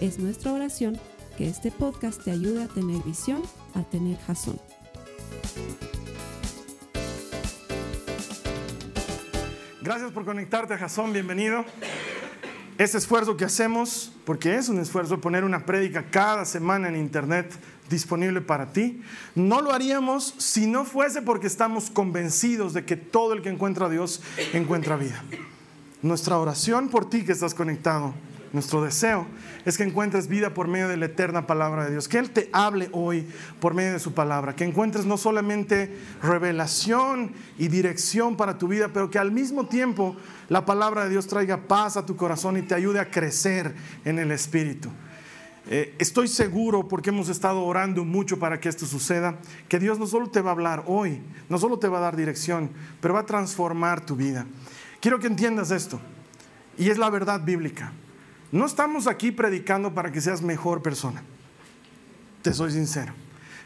Es nuestra oración que este podcast te ayude a tener visión, a tener jazón. Gracias por conectarte a Jason, bienvenido. Este esfuerzo que hacemos, porque es un esfuerzo poner una prédica cada semana en internet disponible para ti, no lo haríamos si no fuese porque estamos convencidos de que todo el que encuentra a Dios encuentra vida. Nuestra oración por ti que estás conectado nuestro deseo es que encuentres vida por medio de la eterna palabra de Dios, que Él te hable hoy por medio de su palabra, que encuentres no solamente revelación y dirección para tu vida, pero que al mismo tiempo la palabra de Dios traiga paz a tu corazón y te ayude a crecer en el Espíritu. Eh, estoy seguro, porque hemos estado orando mucho para que esto suceda, que Dios no solo te va a hablar hoy, no solo te va a dar dirección, pero va a transformar tu vida. Quiero que entiendas esto, y es la verdad bíblica. No estamos aquí predicando para que seas mejor persona. Te soy sincero.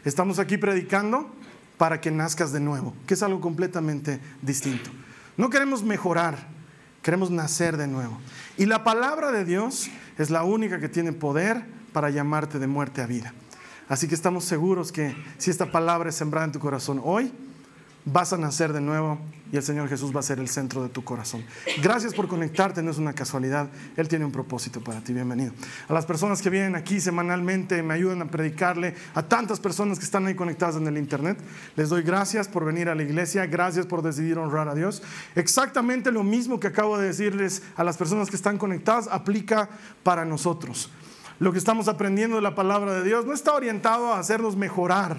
Estamos aquí predicando para que nazcas de nuevo, que es algo completamente distinto. No queremos mejorar, queremos nacer de nuevo. Y la palabra de Dios es la única que tiene poder para llamarte de muerte a vida. Así que estamos seguros que si esta palabra es sembrada en tu corazón hoy, vas a nacer de nuevo y el Señor Jesús va a ser el centro de tu corazón. Gracias por conectarte, no es una casualidad, Él tiene un propósito para ti, bienvenido. A las personas que vienen aquí semanalmente, me ayudan a predicarle, a tantas personas que están ahí conectadas en el Internet, les doy gracias por venir a la iglesia, gracias por decidir honrar a Dios. Exactamente lo mismo que acabo de decirles a las personas que están conectadas aplica para nosotros. Lo que estamos aprendiendo de la palabra de Dios no está orientado a hacernos mejorar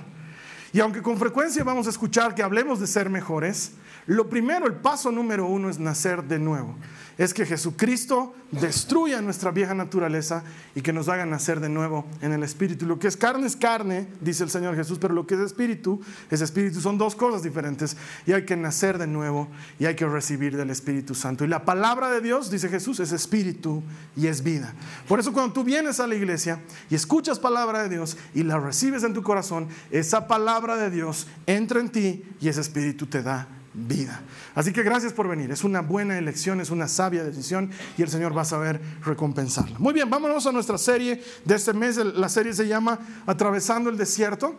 y aunque con frecuencia vamos a escuchar que hablemos de ser mejores, lo primero, el paso número uno es nacer de nuevo es que Jesucristo destruya nuestra vieja naturaleza y que nos haga nacer de nuevo en el Espíritu. Lo que es carne es carne, dice el Señor Jesús, pero lo que es espíritu es espíritu. Son dos cosas diferentes y hay que nacer de nuevo y hay que recibir del Espíritu Santo. Y la palabra de Dios, dice Jesús, es espíritu y es vida. Por eso cuando tú vienes a la iglesia y escuchas palabra de Dios y la recibes en tu corazón, esa palabra de Dios entra en ti y ese espíritu te da vida. Así que gracias por venir. Es una buena elección, es una sabia decisión y el Señor va a saber recompensarla. Muy bien, vámonos a nuestra serie de este mes. La serie se llama Atravesando el Desierto.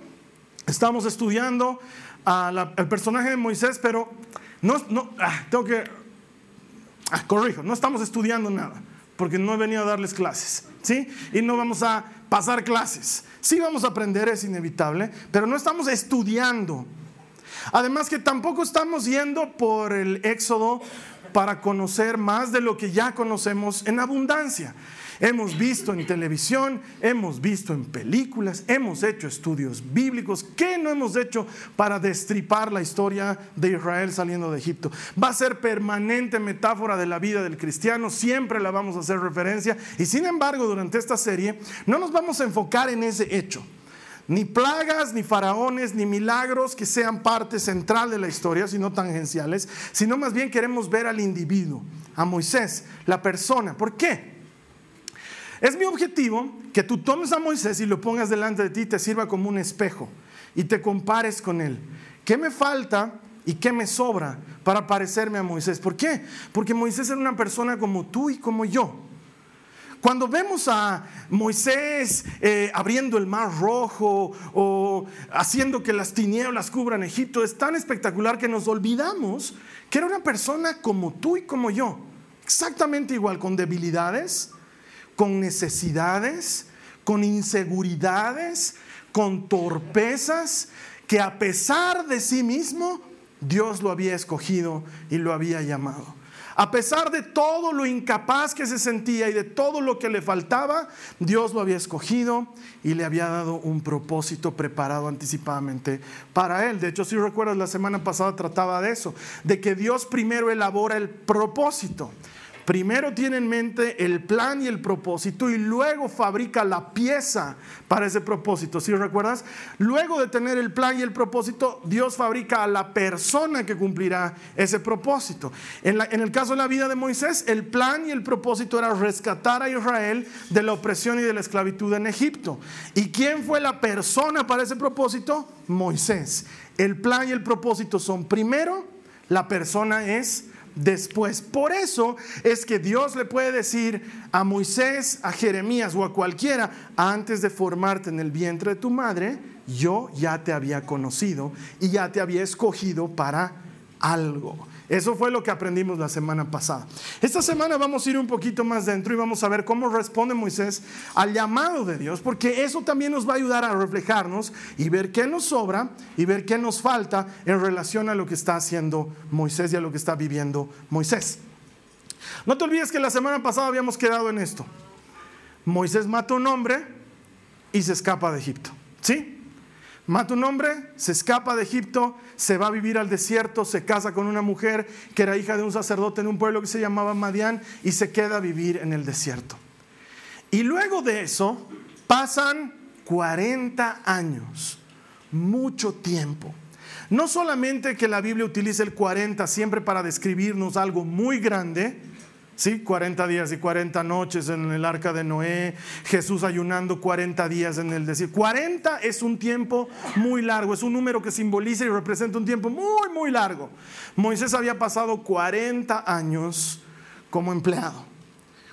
Estamos estudiando al personaje de Moisés, pero no, no ah, tengo que, ah, corrijo, no estamos estudiando nada, porque no he venido a darles clases, ¿sí? Y no vamos a pasar clases. Sí vamos a aprender, es inevitable, pero no estamos estudiando Además que tampoco estamos yendo por el éxodo para conocer más de lo que ya conocemos en abundancia. Hemos visto en televisión, hemos visto en películas, hemos hecho estudios bíblicos. ¿Qué no hemos hecho para destripar la historia de Israel saliendo de Egipto? Va a ser permanente metáfora de la vida del cristiano, siempre la vamos a hacer referencia. Y sin embargo, durante esta serie no nos vamos a enfocar en ese hecho. Ni plagas, ni faraones, ni milagros que sean parte central de la historia, sino tangenciales, sino más bien queremos ver al individuo, a Moisés, la persona. ¿Por qué? Es mi objetivo que tú tomes a Moisés y lo pongas delante de ti te sirva como un espejo y te compares con él. ¿Qué me falta y qué me sobra para parecerme a Moisés? ¿Por qué? Porque Moisés era una persona como tú y como yo. Cuando vemos a Moisés eh, abriendo el mar rojo o haciendo que las tinieblas cubran Egipto, es tan espectacular que nos olvidamos que era una persona como tú y como yo, exactamente igual, con debilidades, con necesidades, con inseguridades, con torpezas, que a pesar de sí mismo, Dios lo había escogido y lo había llamado. A pesar de todo lo incapaz que se sentía y de todo lo que le faltaba, Dios lo había escogido y le había dado un propósito preparado anticipadamente para él. De hecho, si recuerdas, la semana pasada trataba de eso, de que Dios primero elabora el propósito. Primero tiene en mente el plan y el propósito y luego fabrica la pieza para ese propósito. ¿Sí recuerdas? Luego de tener el plan y el propósito, Dios fabrica a la persona que cumplirá ese propósito. En, en el caso de la vida de Moisés, el plan y el propósito era rescatar a Israel de la opresión y de la esclavitud en Egipto. ¿Y quién fue la persona para ese propósito? Moisés. El plan y el propósito son primero, la persona es después. Por eso es que Dios le puede decir a Moisés, a Jeremías o a cualquiera, antes de formarte en el vientre de tu madre, yo ya te había conocido y ya te había escogido para algo. Eso fue lo que aprendimos la semana pasada. Esta semana vamos a ir un poquito más dentro y vamos a ver cómo responde Moisés al llamado de Dios, porque eso también nos va a ayudar a reflejarnos y ver qué nos sobra y ver qué nos falta en relación a lo que está haciendo Moisés y a lo que está viviendo Moisés. No te olvides que la semana pasada habíamos quedado en esto. Moisés mata a un hombre y se escapa de Egipto. ¿Sí? Mata un hombre, se escapa de Egipto, se va a vivir al desierto, se casa con una mujer que era hija de un sacerdote en un pueblo que se llamaba Madián y se queda a vivir en el desierto. Y luego de eso pasan 40 años, mucho tiempo. No solamente que la Biblia utilice el 40 siempre para describirnos algo muy grande, ¿Sí? 40 días y 40 noches en el arca de Noé, Jesús ayunando 40 días en el desierto. 40 es un tiempo muy largo, es un número que simboliza y representa un tiempo muy, muy largo. Moisés había pasado 40 años como empleado,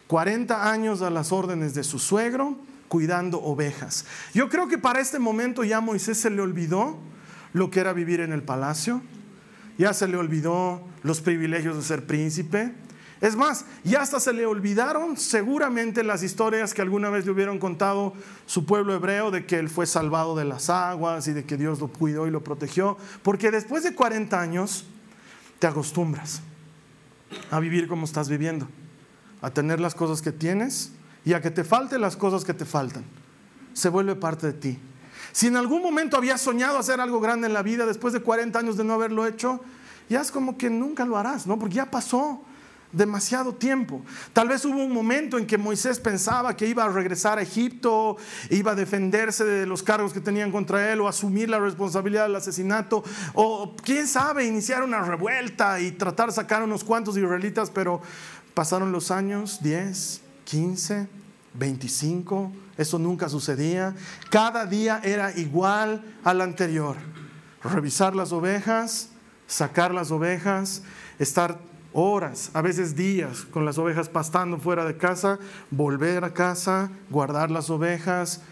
40 años a las órdenes de su suegro, cuidando ovejas. Yo creo que para este momento ya Moisés se le olvidó lo que era vivir en el palacio, ya se le olvidó los privilegios de ser príncipe es más, ya hasta se le olvidaron seguramente las historias que alguna vez le hubieran contado su pueblo hebreo de que él fue salvado de las aguas y de que Dios lo cuidó y lo protegió, porque después de 40 años te acostumbras a vivir como estás viviendo, a tener las cosas que tienes y a que te falten las cosas que te faltan. Se vuelve parte de ti. Si en algún momento habías soñado hacer algo grande en la vida después de 40 años de no haberlo hecho, ya es como que nunca lo harás, ¿no? Porque ya pasó demasiado tiempo. Tal vez hubo un momento en que Moisés pensaba que iba a regresar a Egipto, iba a defenderse de los cargos que tenían contra él o asumir la responsabilidad del asesinato o quién sabe, iniciar una revuelta y tratar de sacar unos cuantos israelitas, pero pasaron los años, 10, 15, 25, eso nunca sucedía. Cada día era igual al anterior. Revisar las ovejas, sacar las ovejas, estar horas, a veces días, con las ovejas pastando fuera de casa, volver a casa, guardar las ovejas,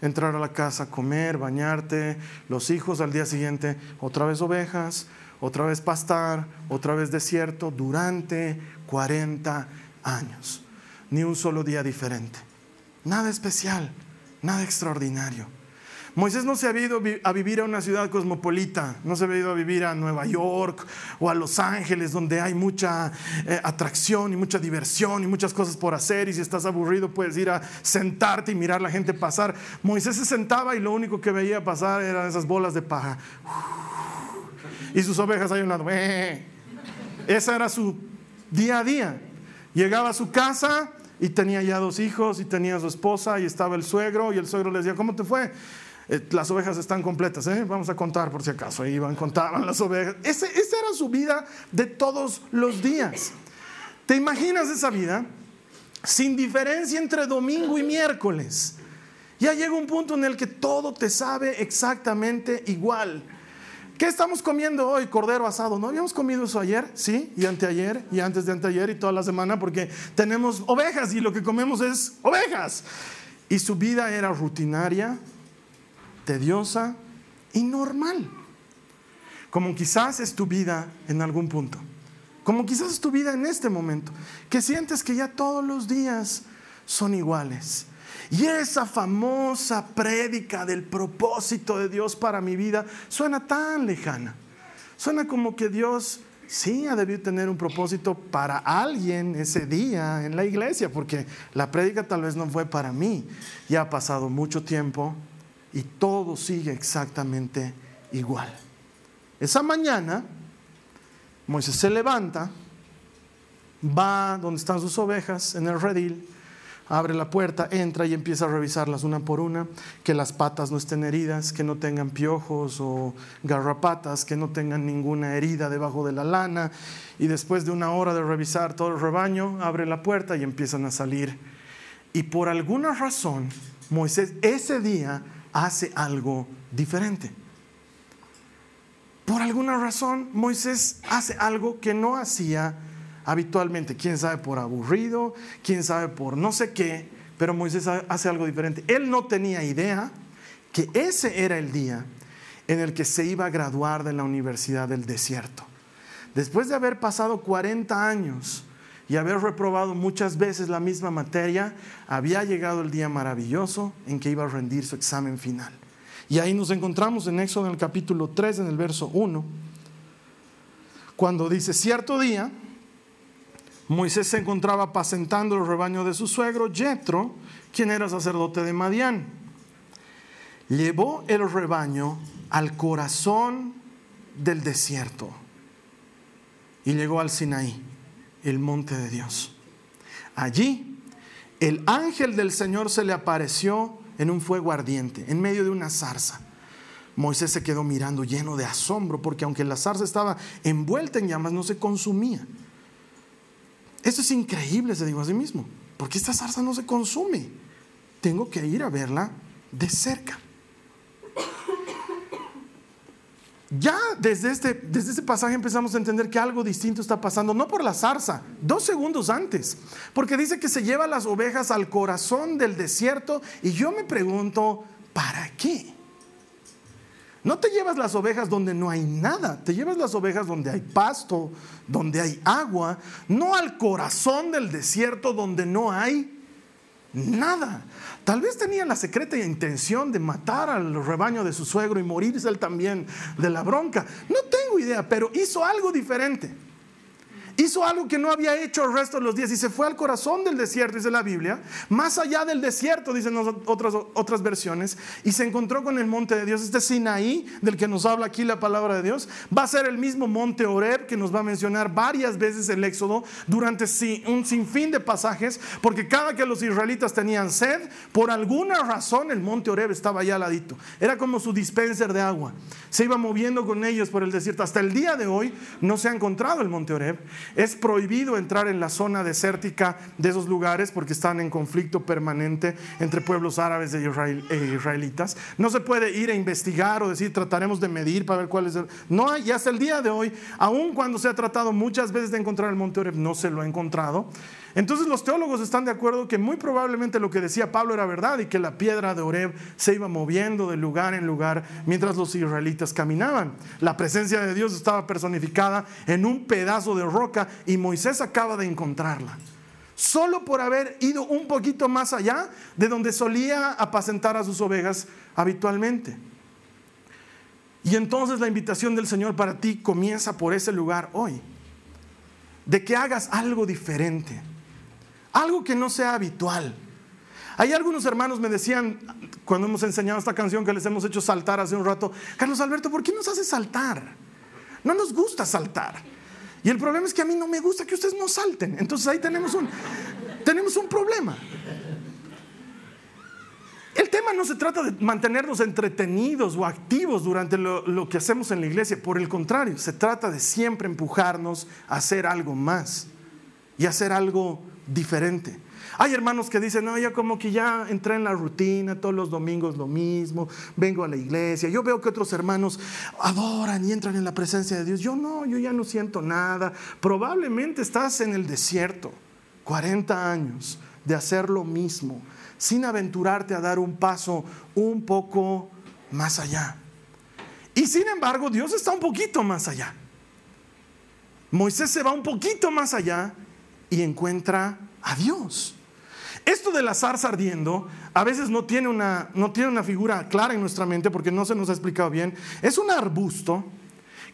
entrar a la casa, comer, bañarte, los hijos al día siguiente, otra vez ovejas, otra vez pastar, otra vez desierto, durante 40 años. Ni un solo día diferente. Nada especial, nada extraordinario. Moisés no se había ido a vivir a una ciudad cosmopolita, no se había ido a vivir a Nueva York o a Los Ángeles, donde hay mucha eh, atracción y mucha diversión y muchas cosas por hacer. Y si estás aburrido, puedes ir a sentarte y mirar a la gente pasar. Moisés se sentaba y lo único que veía pasar eran esas bolas de paja. Y sus ovejas ahí un lado. Esa era su día a día. Llegaba a su casa y tenía ya dos hijos y tenía su esposa y estaba el suegro y el suegro le decía, ¿cómo te fue? Eh, las ovejas están completas, ¿eh? vamos a contar por si acaso. Iban, contaban las ovejas. esa era su vida de todos los días. ¿Te imaginas esa vida? Sin diferencia entre domingo y miércoles. Ya llega un punto en el que todo te sabe exactamente igual. ¿Qué estamos comiendo hoy? Cordero asado. ¿No habíamos comido eso ayer? Sí, y anteayer, y antes de anteayer, y toda la semana, porque tenemos ovejas y lo que comemos es ovejas. Y su vida era rutinaria, tediosa y normal. Como quizás es tu vida en algún punto. Como quizás es tu vida en este momento. Que sientes que ya todos los días son iguales. Y esa famosa prédica del propósito de Dios para mi vida suena tan lejana. Suena como que Dios sí ha debido tener un propósito para alguien ese día en la iglesia, porque la prédica tal vez no fue para mí. Ya ha pasado mucho tiempo y todo sigue exactamente igual. Esa mañana, Moisés se levanta va donde están sus ovejas, en el redil, abre la puerta, entra y empieza a revisarlas una por una, que las patas no estén heridas, que no tengan piojos o garrapatas, que no tengan ninguna herida debajo de la lana. Y después de una hora de revisar todo el rebaño, abre la puerta y empiezan a salir. Y por alguna razón, Moisés ese día hace algo diferente. Por alguna razón, Moisés hace algo que no hacía habitualmente. Quién sabe por aburrido, quién sabe por no sé qué, pero Moisés hace algo diferente. Él no tenía idea que ese era el día en el que se iba a graduar de la Universidad del Desierto. Después de haber pasado 40 años y haber reprobado muchas veces la misma materia, había llegado el día maravilloso en que iba a rendir su examen final. Y ahí nos encontramos en Éxodo en el capítulo 3, en el verso 1, cuando dice, cierto día, Moisés se encontraba apacentando el rebaño de su suegro, Jetro, quien era sacerdote de Madián. Llevó el rebaño al corazón del desierto y llegó al Sinaí, el monte de Dios. Allí, el ángel del Señor se le apareció en un fuego ardiente, en medio de una zarza. Moisés se quedó mirando lleno de asombro, porque aunque la zarza estaba envuelta en llamas, no se consumía. Eso es increíble, se dijo a sí mismo, porque esta zarza no se consume. Tengo que ir a verla de cerca. Ya desde este, desde este pasaje empezamos a entender que algo distinto está pasando, no por la zarza, dos segundos antes, porque dice que se lleva las ovejas al corazón del desierto y yo me pregunto, ¿para qué? No te llevas las ovejas donde no hay nada, te llevas las ovejas donde hay pasto, donde hay agua, no al corazón del desierto donde no hay Nada. Tal vez tenía la secreta intención de matar al rebaño de su suegro y morirse él también de la bronca. No tengo idea, pero hizo algo diferente hizo algo que no había hecho el resto de los días y se fue al corazón del desierto, dice la Biblia, más allá del desierto, dicen otras, otras versiones, y se encontró con el monte de Dios, este Sinaí, del que nos habla aquí la palabra de Dios, va a ser el mismo monte Oreb que nos va a mencionar varias veces el Éxodo durante un sinfín de pasajes, porque cada que los israelitas tenían sed, por alguna razón el monte Oreb estaba allá al ladito, era como su dispenser de agua, se iba moviendo con ellos por el desierto, hasta el día de hoy no se ha encontrado el monte Oreb, es prohibido entrar en la zona desértica de esos lugares porque están en conflicto permanente entre pueblos árabes e, e israelitas. No se puede ir a investigar o decir trataremos de medir para ver cuál es el... No hay, y hasta el día de hoy, aun cuando se ha tratado muchas veces de encontrar el monte Oreb, no se lo ha encontrado. Entonces los teólogos están de acuerdo que muy probablemente lo que decía Pablo era verdad y que la piedra de Oreb se iba moviendo de lugar en lugar mientras los israelitas caminaban. La presencia de Dios estaba personificada en un pedazo de roca y Moisés acaba de encontrarla. Solo por haber ido un poquito más allá de donde solía apacentar a sus ovejas habitualmente. Y entonces la invitación del Señor para ti comienza por ese lugar hoy. De que hagas algo diferente algo que no sea habitual. Hay algunos hermanos me decían, cuando hemos enseñado esta canción que les hemos hecho saltar hace un rato, Carlos Alberto, ¿por qué nos hace saltar? No nos gusta saltar. Y el problema es que a mí no me gusta que ustedes no salten. Entonces ahí tenemos un, tenemos un problema. El tema no se trata de mantenernos entretenidos o activos durante lo, lo, que hacemos en la iglesia, por el contrario, se trata de siempre empujarnos a hacer algo más y hacer algo diferente. Hay hermanos que dicen, no, yo como que ya entré en la rutina, todos los domingos lo mismo, vengo a la iglesia. Yo veo que otros hermanos adoran y entran en la presencia de Dios. Yo no, yo ya no siento nada. Probablemente estás en el desierto, 40 años de hacer lo mismo, sin aventurarte a dar un paso un poco más allá. Y sin embargo, Dios está un poquito más allá. Moisés se va un poquito más allá y encuentra a Dios. Esto de la zarza ardiendo a veces no tiene, una, no tiene una figura clara en nuestra mente porque no se nos ha explicado bien. Es un arbusto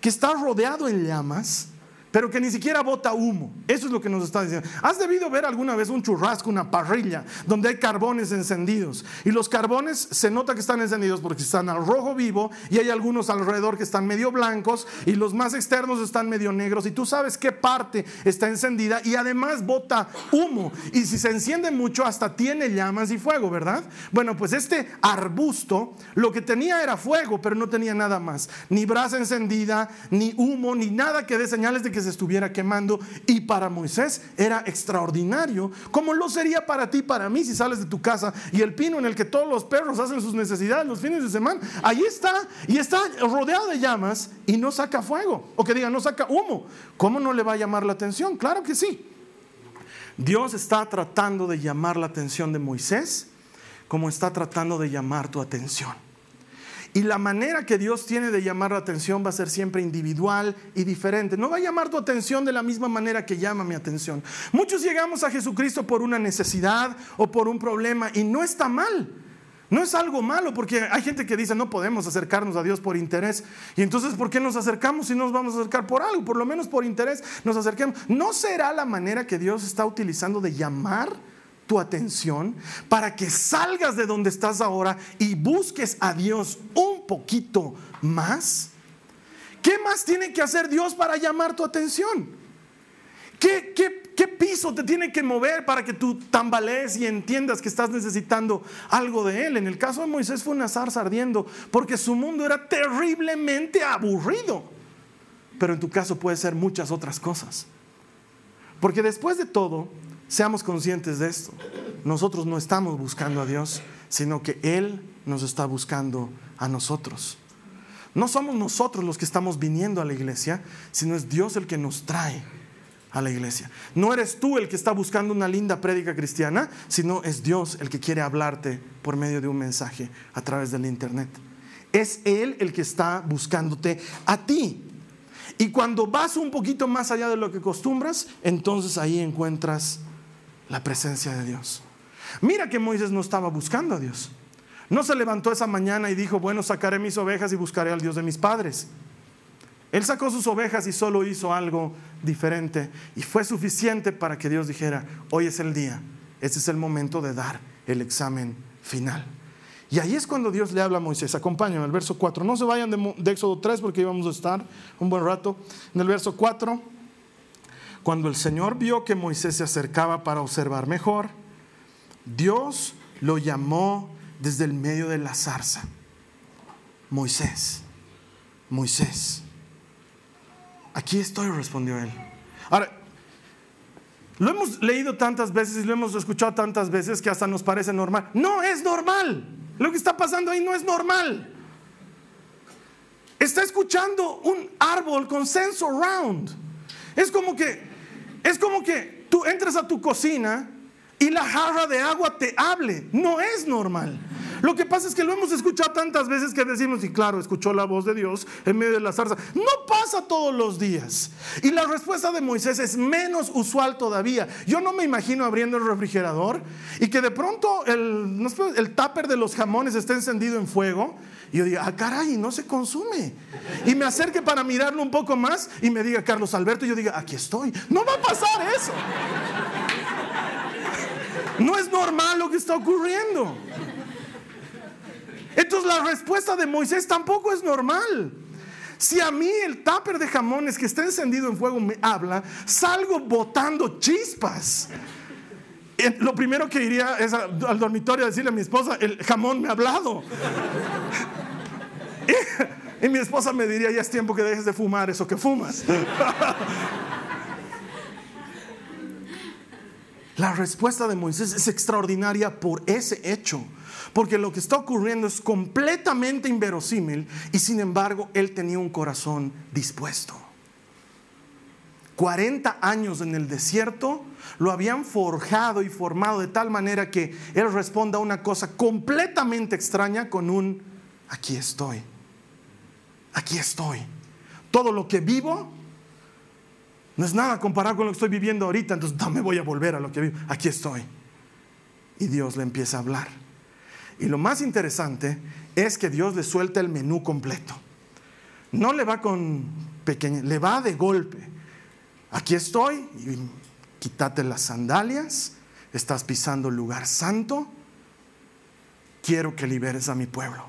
que está rodeado en llamas, pero que ni siquiera bota humo. Eso es lo que nos está diciendo. ¿Has debido ver alguna vez un churrasco, una parrilla, donde hay carbones encendidos? Y los carbones se nota que están encendidos porque están al rojo vivo y hay algunos alrededor que están medio blancos y los más externos están medio negros y tú sabes qué parte está encendida y además bota humo. Y si se enciende mucho, hasta tiene llamas y fuego, ¿verdad? Bueno, pues este arbusto lo que tenía era fuego, pero no tenía nada más. Ni brasa encendida, ni humo, ni nada que dé señales de que estuviera quemando. Y para Moisés era extraordinario, como lo sería para ti, para mí, si sales de tu casa y el pino en el que todos los perros hacen sus necesidades los fines de semana, ahí está, y está rodeado de llamas y no saca fuego, o que diga, no saca humo. ¿Cómo no le va a llamar la atención? Claro que sí. Dios está tratando de llamar la atención de Moisés como está tratando de llamar tu atención. Y la manera que Dios tiene de llamar la atención va a ser siempre individual y diferente. No va a llamar tu atención de la misma manera que llama mi atención. Muchos llegamos a Jesucristo por una necesidad o por un problema y no está mal. No es algo malo porque hay gente que dice no podemos acercarnos a Dios por interés. Y entonces, ¿por qué nos acercamos si nos vamos a acercar por algo? Por lo menos por interés nos acerquemos. ¿No será la manera que Dios está utilizando de llamar? Tu atención para que salgas de donde estás ahora y busques a Dios un poquito más? ¿Qué más tiene que hacer Dios para llamar tu atención? ¿Qué, qué, piso te tiene que mover para que tú tambalees y entiendas que estás necesitando algo de Él? En el caso de Moisés fue una zarza ardiendo porque su mundo era terriblemente aburrido. Pero en tu caso puede ser muchas otras cosas. Porque después de todo, Seamos conscientes de esto. Nosotros no estamos buscando a Dios, sino que Él nos está buscando a nosotros. No somos nosotros los que estamos viniendo a la iglesia, sino es Dios el que nos trae a la iglesia. No eres tú el que está buscando una linda prédica cristiana, sino es Dios el que quiere hablarte por medio de un mensaje a través del internet. Es Él el que está buscándote a ti. Y cuando vas un poquito más allá de lo que acostumbras, entonces ahí encuentras la presencia de Dios. Mira que Moisés no estaba buscando a Dios. No se levantó esa mañana y dijo, bueno, sacaré mis ovejas y buscaré al Dios de mis padres. Él sacó sus ovejas y solo hizo algo diferente. Y fue suficiente para que Dios dijera, hoy es el día, este es el momento de dar el examen final. Y ahí es cuando Dios le habla a Moisés. Acompáñame, el verso 4. No se vayan de, de Éxodo 3 porque íbamos a estar un buen rato. En el verso 4 cuando el Señor vio que Moisés se acercaba para observar mejor, Dios lo llamó desde el medio de la zarza. Moisés, Moisés. Aquí estoy, respondió él. Ahora, lo hemos leído tantas veces y lo hemos escuchado tantas veces que hasta nos parece normal. No es normal. Lo que está pasando ahí no es normal. Está escuchando un árbol con senso round. Es como que es como que tú entres a tu cocina y la jarra de agua te hable. No es normal. Lo que pasa es que lo hemos escuchado tantas veces que decimos, y claro, escuchó la voz de Dios en medio de la zarza. No pasa todos los días. Y la respuesta de Moisés es menos usual todavía. Yo no me imagino abriendo el refrigerador y que de pronto el, tupper de los jamones esté encendido en fuego y yo diga, ah, caray, no se consume. Y me acerque para mirarlo un poco más y me diga, Carlos Alberto, y yo diga, aquí estoy. No va a pasar eso. No es normal lo que está ocurriendo. Entonces la respuesta de Moisés tampoco es normal. Si a mí el tupper de jamones que está encendido en fuego me habla, salgo botando chispas. Eh, lo primero que iría es al dormitorio a decirle a mi esposa, el jamón me ha hablado. Y, mi esposa me diría, ya es tiempo que dejes de fumar eso que fumas. La respuesta de Moisés es extraordinaria por ese hecho, porque lo que está ocurriendo es completamente inverosímil y sin embargo él tenía un corazón dispuesto. 40 años en el desierto lo habían forjado y formado de tal manera que él responda a una cosa completamente extraña con un aquí estoy aquí estoy. Todo lo que vivo no es nada comparado con lo que estoy viviendo ahorita, entonces no me voy a volver a lo que vivo. Aquí estoy. Y Dios le empieza a hablar. Y lo más interesante es que Dios le suelta el menú completo. No le va con pequeña, le va de golpe. aquí estoy, quítate las sandalias, estás pisando el lugar santo, quiero que liberes a mi pueblo.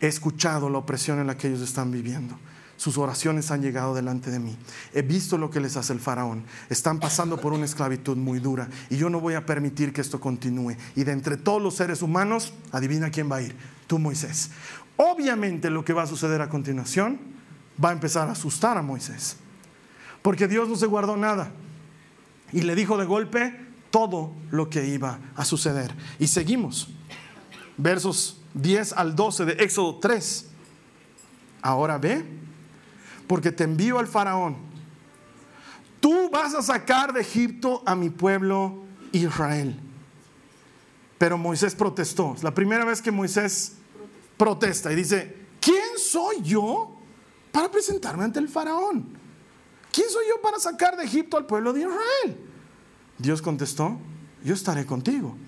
He escuchado la opresión en la que ellos están viviendo. Sus oraciones han llegado delante de mí. He visto lo que les hace el faraón. Están pasando por una esclavitud muy dura y yo no voy a permitir que esto continúe. Y de entre todos los seres humanos, adivina quién va a ir. Tú, Moisés. Obviamente lo que va a suceder a continuación va a empezar a asustar a Moisés. Porque Dios no se guardó nada. Y le dijo de golpe todo lo que iba a suceder. Y seguimos. Versos 10 al 12 de Éxodo 3. Ahora ve porque te envío al faraón. Tú vas a sacar de Egipto a mi pueblo Israel. Pero Moisés protestó. Es la primera vez que Moisés protesta y dice, ¿quién soy yo para presentarme ante el faraón? ¿Quién soy yo para sacar de Egipto al pueblo de Israel? Dios contestó, yo estaré contigo.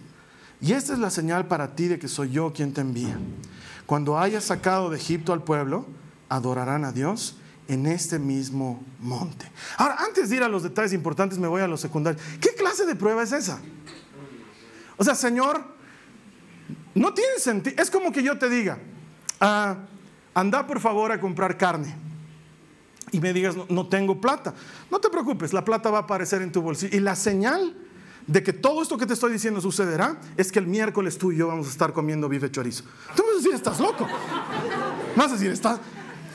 Y esta es la señal para ti de que soy yo quien te envía. Cuando hayas sacado de Egipto al pueblo, adorarán a Dios en este mismo monte. Ahora, antes de ir a los detalles importantes, me voy a los secundarios. ¿Qué clase de prueba es esa? O sea, Señor, no tiene sentido. Es como que yo te diga, ah, anda por favor a comprar carne. Y me digas, no, tengo plata. No te preocupes, la plata va a aparecer en tu bolsillo. Y la señal de que todo esto que te estoy diciendo sucederá es que el miércoles tú y yo vamos a estar comiendo bife chorizo. Tú vas a decir, estás loco. Vas a decir, estás,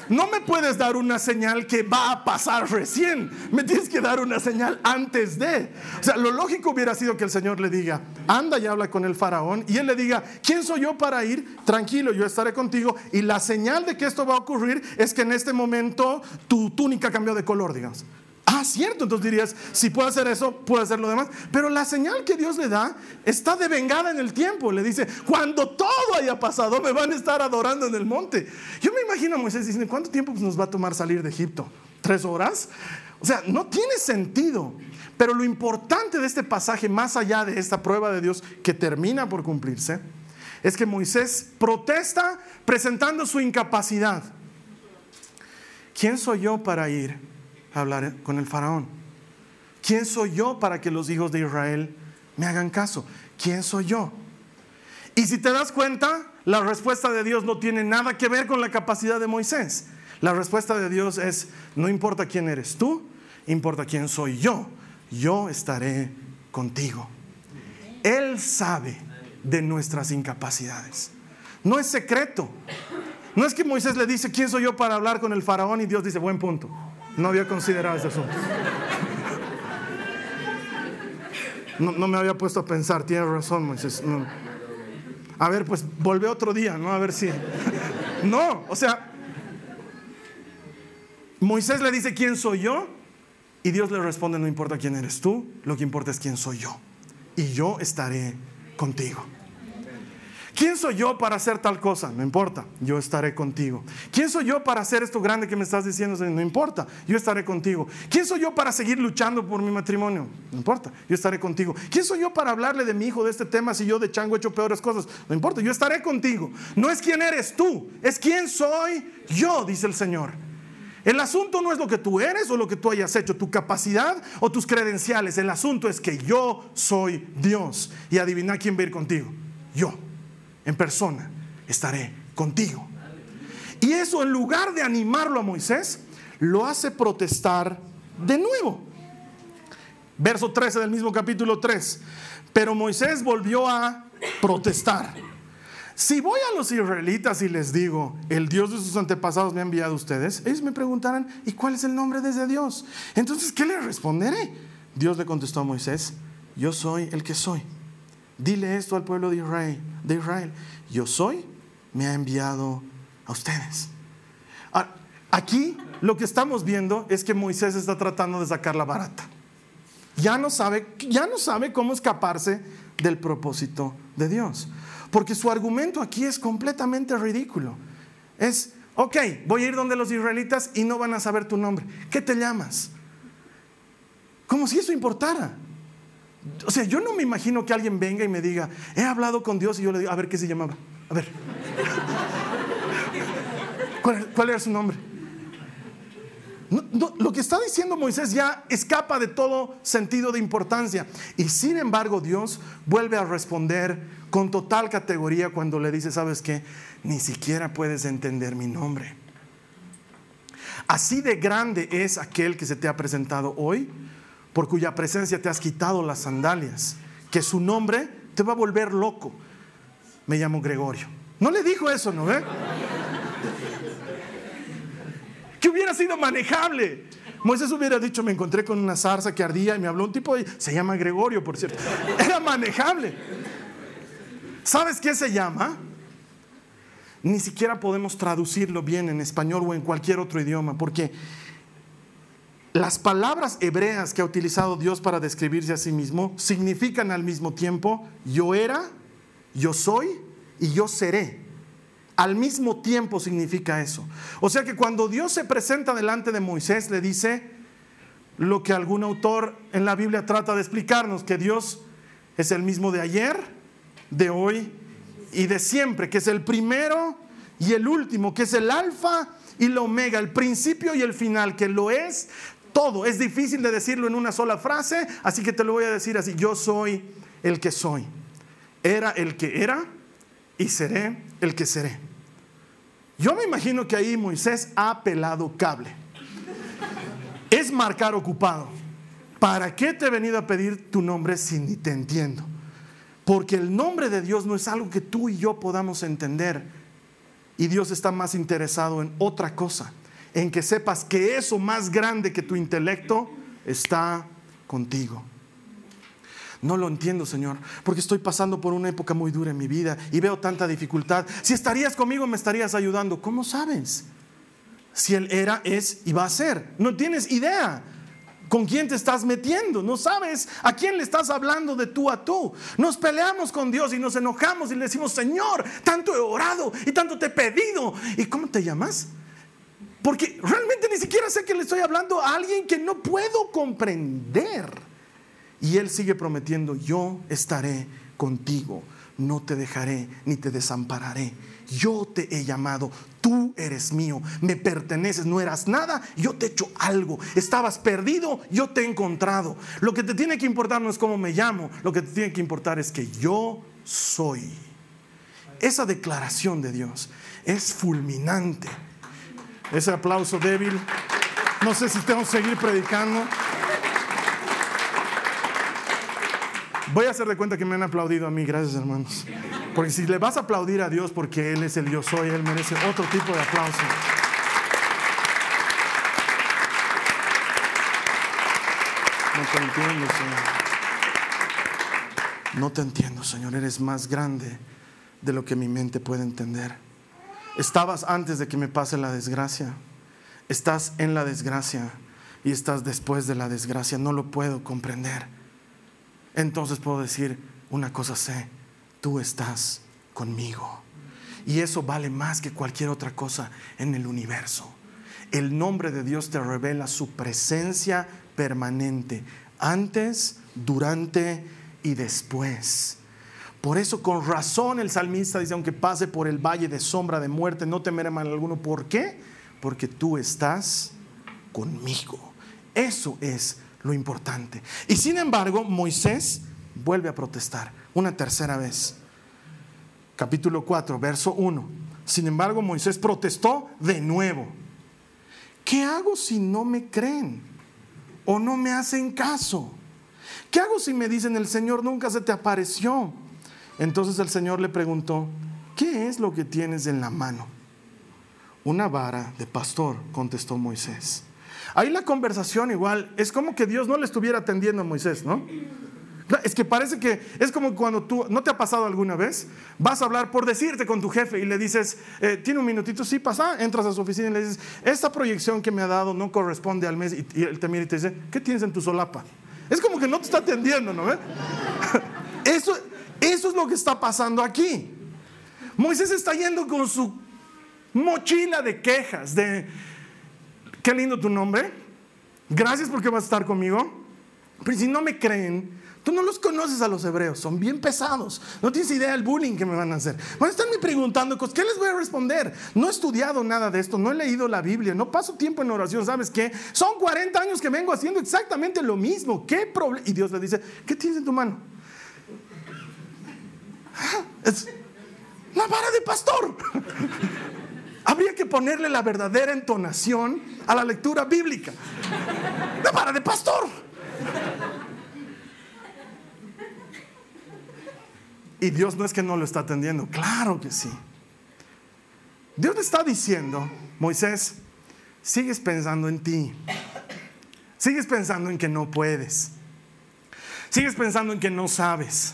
no me puedes dar una señal que va a pasar recién. Me tienes que dar una señal antes de. O sea, lo lógico hubiera sido que el Señor le diga, anda y habla con el faraón. Y él le diga, ¿quién soy yo para ir? Tranquilo, yo estaré contigo. Y la señal de que esto va a ocurrir es que en este momento tu túnica cambió de color, digamos. Ah, cierto, entonces dirías, si puedo hacer eso, puedo hacer lo demás. Pero la señal que Dios le da está devengada en el tiempo. Le dice, cuando todo haya pasado, me van a estar adorando en el monte. Yo me imagino a Moisés diciendo, ¿cuánto tiempo nos va a tomar salir de Egipto? ¿Tres horas? O sea, no tiene sentido. Pero lo importante de este pasaje, más allá de esta prueba de Dios que termina por cumplirse, es que Moisés protesta presentando su incapacidad. ¿Quién soy yo para ir hablar con el faraón. ¿Quién soy yo para que los hijos de Israel me hagan caso? ¿Quién soy yo? Y si te das cuenta, la respuesta de Dios no tiene nada que ver con la capacidad de Moisés. La respuesta de Dios es, no importa quién eres tú, importa quién soy yo. Yo estaré contigo. Él sabe de nuestras incapacidades. No es secreto. No es que Moisés le dice, ¿quién soy yo para hablar con el faraón? Y Dios dice, buen punto. No había considerado ese asunto. No, me había puesto a pensar, tiene razón Moisés. A ver, pues volvé otro día, ¿no? A ver si... No, o sea, Moisés le dice, ¿quién soy yo? Y Dios le responde, no importa quién eres tú, lo que importa es quién soy yo. Y yo estaré contigo. ¿Quién soy yo para hacer tal cosa? No importa, yo estaré contigo. ¿Quién soy yo para hacer esto grande que me estás diciendo? No importa, yo estaré contigo. ¿Quién soy yo para seguir luchando por mi matrimonio? No importa, yo estaré contigo. ¿Quién soy yo para hablarle de mi hijo de este tema si yo de chango he hecho peores cosas? No importa, yo estaré contigo. No es quién eres tú, es quién soy yo, dice el Señor. El asunto no es lo que tú eres o lo que tú hayas hecho, tu capacidad o tus credenciales. El asunto es que yo soy Dios. Y adivina quién va a ir contigo. Yo en persona, estaré contigo. Y eso en lugar de animarlo a Moisés, lo hace protestar de nuevo. Verso 13 del mismo capítulo 3. Pero Moisés volvió a protestar. Si voy a los israelitas y les digo, el Dios de sus antepasados me ha enviado a ustedes, ellos me preguntarán, ¿y cuál es el nombre de ese Dios? Entonces, ¿qué le responderé? Dios le contestó a Moisés, yo soy el que soy. Dile esto al pueblo de Israel, de Israel. Yo soy, me ha enviado a ustedes. Ah, aquí lo que estamos viendo es que Moisés está tratando de sacar la barata. Ya no sabe, ya no sabe cómo escaparse del propósito de Dios. Porque su argumento aquí es completamente ridículo. Es, ok, voy a ir donde los israelitas y no van a saber tu nombre. ¿Qué te llamas? Como si eso importara. O sea, yo no me imagino que alguien venga y me diga, he hablado con Dios y yo le digo, a ver qué se llamaba. A ver. ¿Cuál, era su nombre? lo que está diciendo Moisés ya escapa de todo sentido de importancia. Y sin embargo Dios vuelve a responder con total categoría cuando le dice, ¿sabes qué? Ni siquiera puedes entender mi nombre. Así de grande es aquel que se te ha presentado hoy, por cuya presencia te has quitado las sandalias, que su nombre te va a volver loco. Me llamo Gregorio. No le dijo eso, ¿no ve? que hubiera sido manejable. Moisés hubiera dicho, me encontré con una zarza que ardía y me habló un tipo, de, se llama Gregorio, por cierto. Era manejable. ¿Sabes qué se llama? Ni siquiera podemos traducirlo bien en español o en cualquier otro idioma, porque las palabras hebreas que ha utilizado Dios para describirse a sí mismo significan al mismo tiempo yo era, yo soy y yo seré. Al mismo tiempo significa eso. O sea que cuando Dios se presenta delante de Moisés, le dice lo que algún autor en la Biblia trata de explicarnos, que Dios es el mismo de ayer, de hoy y de siempre, que es el primero y el último, que es el alfa y el omega, el principio y el final, que lo es todo. Es difícil de decirlo en una sola frase, así que te lo voy a decir así, yo soy el que soy. Era el que era y seré el que seré. Yo me imagino que ahí Moisés ha pelado cable. Es marcar ocupado. ¿Para qué te he venido a pedir tu nombre si ni te entiendo? Porque el nombre de Dios no es algo que tú y yo podamos entender. Y Dios está más interesado en otra cosa, en que sepas que eso más grande que tu intelecto está contigo. No lo entiendo, Señor, porque estoy pasando por una época muy dura en mi vida y veo tanta dificultad. Si estarías conmigo, me estarías ayudando. ¿Cómo sabes? Si Él era, es y va a ser. No tienes idea con quién te estás metiendo. No sabes a quién le estás hablando de tú a tú. Nos peleamos con Dios y nos enojamos y le decimos, Señor, tanto he orado y tanto te he pedido. ¿Y cómo te llamas? Porque realmente ni siquiera sé que le estoy hablando a alguien que no puedo comprender. Y Él sigue prometiendo, yo estaré contigo, no te dejaré ni te desampararé. Yo te he llamado, tú eres mío, me perteneces, no eras nada, yo te he hecho algo. Estabas perdido, yo te he encontrado. Lo que te tiene que importar no es cómo me llamo, lo que te tiene que importar es que yo soy. Esa declaración de Dios es fulminante. Ese aplauso débil, no sé si tengo que seguir predicando. Voy a hacer de cuenta que me han aplaudido a mí, gracias hermanos. Porque si le vas a aplaudir a Dios porque Él es el yo soy, Él merece otro tipo de aplauso. No te entiendo, Señor. No te entiendo, Señor. Eres más grande de lo que mi mente puede entender. Estabas antes de que me pase la desgracia. Estás en la desgracia y estás después de la desgracia. No lo puedo comprender entonces puedo decir, una cosa sé, tú estás conmigo. Y eso vale más que cualquier otra cosa en el universo. El nombre de Dios te revela su presencia permanente, antes, durante y después. Por eso con razón el salmista dice, aunque pase por el valle de sombra de muerte, no temeré mal alguno. ¿Por qué? Porque tú estás conmigo. Eso es lo importante. Y sin embargo, Moisés vuelve a protestar una tercera vez. Capítulo 4, verso 1. Sin embargo, Moisés protestó de nuevo. ¿Qué hago si no me creen o no me hacen caso? ¿Qué hago si me dicen el Señor nunca se te apareció? Entonces el Señor le preguntó, ¿qué es lo que tienes en la mano? Una vara de pastor, contestó Moisés. Ahí la conversación igual es como que Dios no le estuviera atendiendo a Moisés, ¿no? Es que parece que es como cuando tú, ¿no te ha pasado alguna vez? Vas a hablar por decirte con tu jefe y le dices, eh, ¿tiene un minutito? Sí, pasa, entras a su oficina y le dices, esta proyección que me ha dado no corresponde al mes. Y, él te mira y te dice, ¿qué tienes en tu solapa? Es como que no te está atendiendo, ¿no? Eso, eso es lo que está pasando aquí. Moisés está yendo con su mochila de quejas, Qué lindo tu nombre. Gracias porque vas a estar conmigo. Pero si no me creen, tú no los conoces a los hebreos, son bien pesados. No tienes idea del bullying que me van a hacer. Van a estarme preguntando, ¿qué les voy a responder? No he estudiado nada de esto, no he leído la Biblia, no paso tiempo en oración, ¿sabes qué? Son 40 años que vengo haciendo exactamente lo mismo. ¿Qué problema? Y Dios le dice, ¿qué tienes en tu mano? Es la vara de pastor. Habría que ponerle la verdadera entonación a la lectura bíblica. La vara de pastor. Y Dios no es que no lo está atendiendo, claro que sí. Dios le está diciendo, Moisés, sigues pensando en ti. Sigues pensando en que no puedes. Sigues pensando en que no sabes.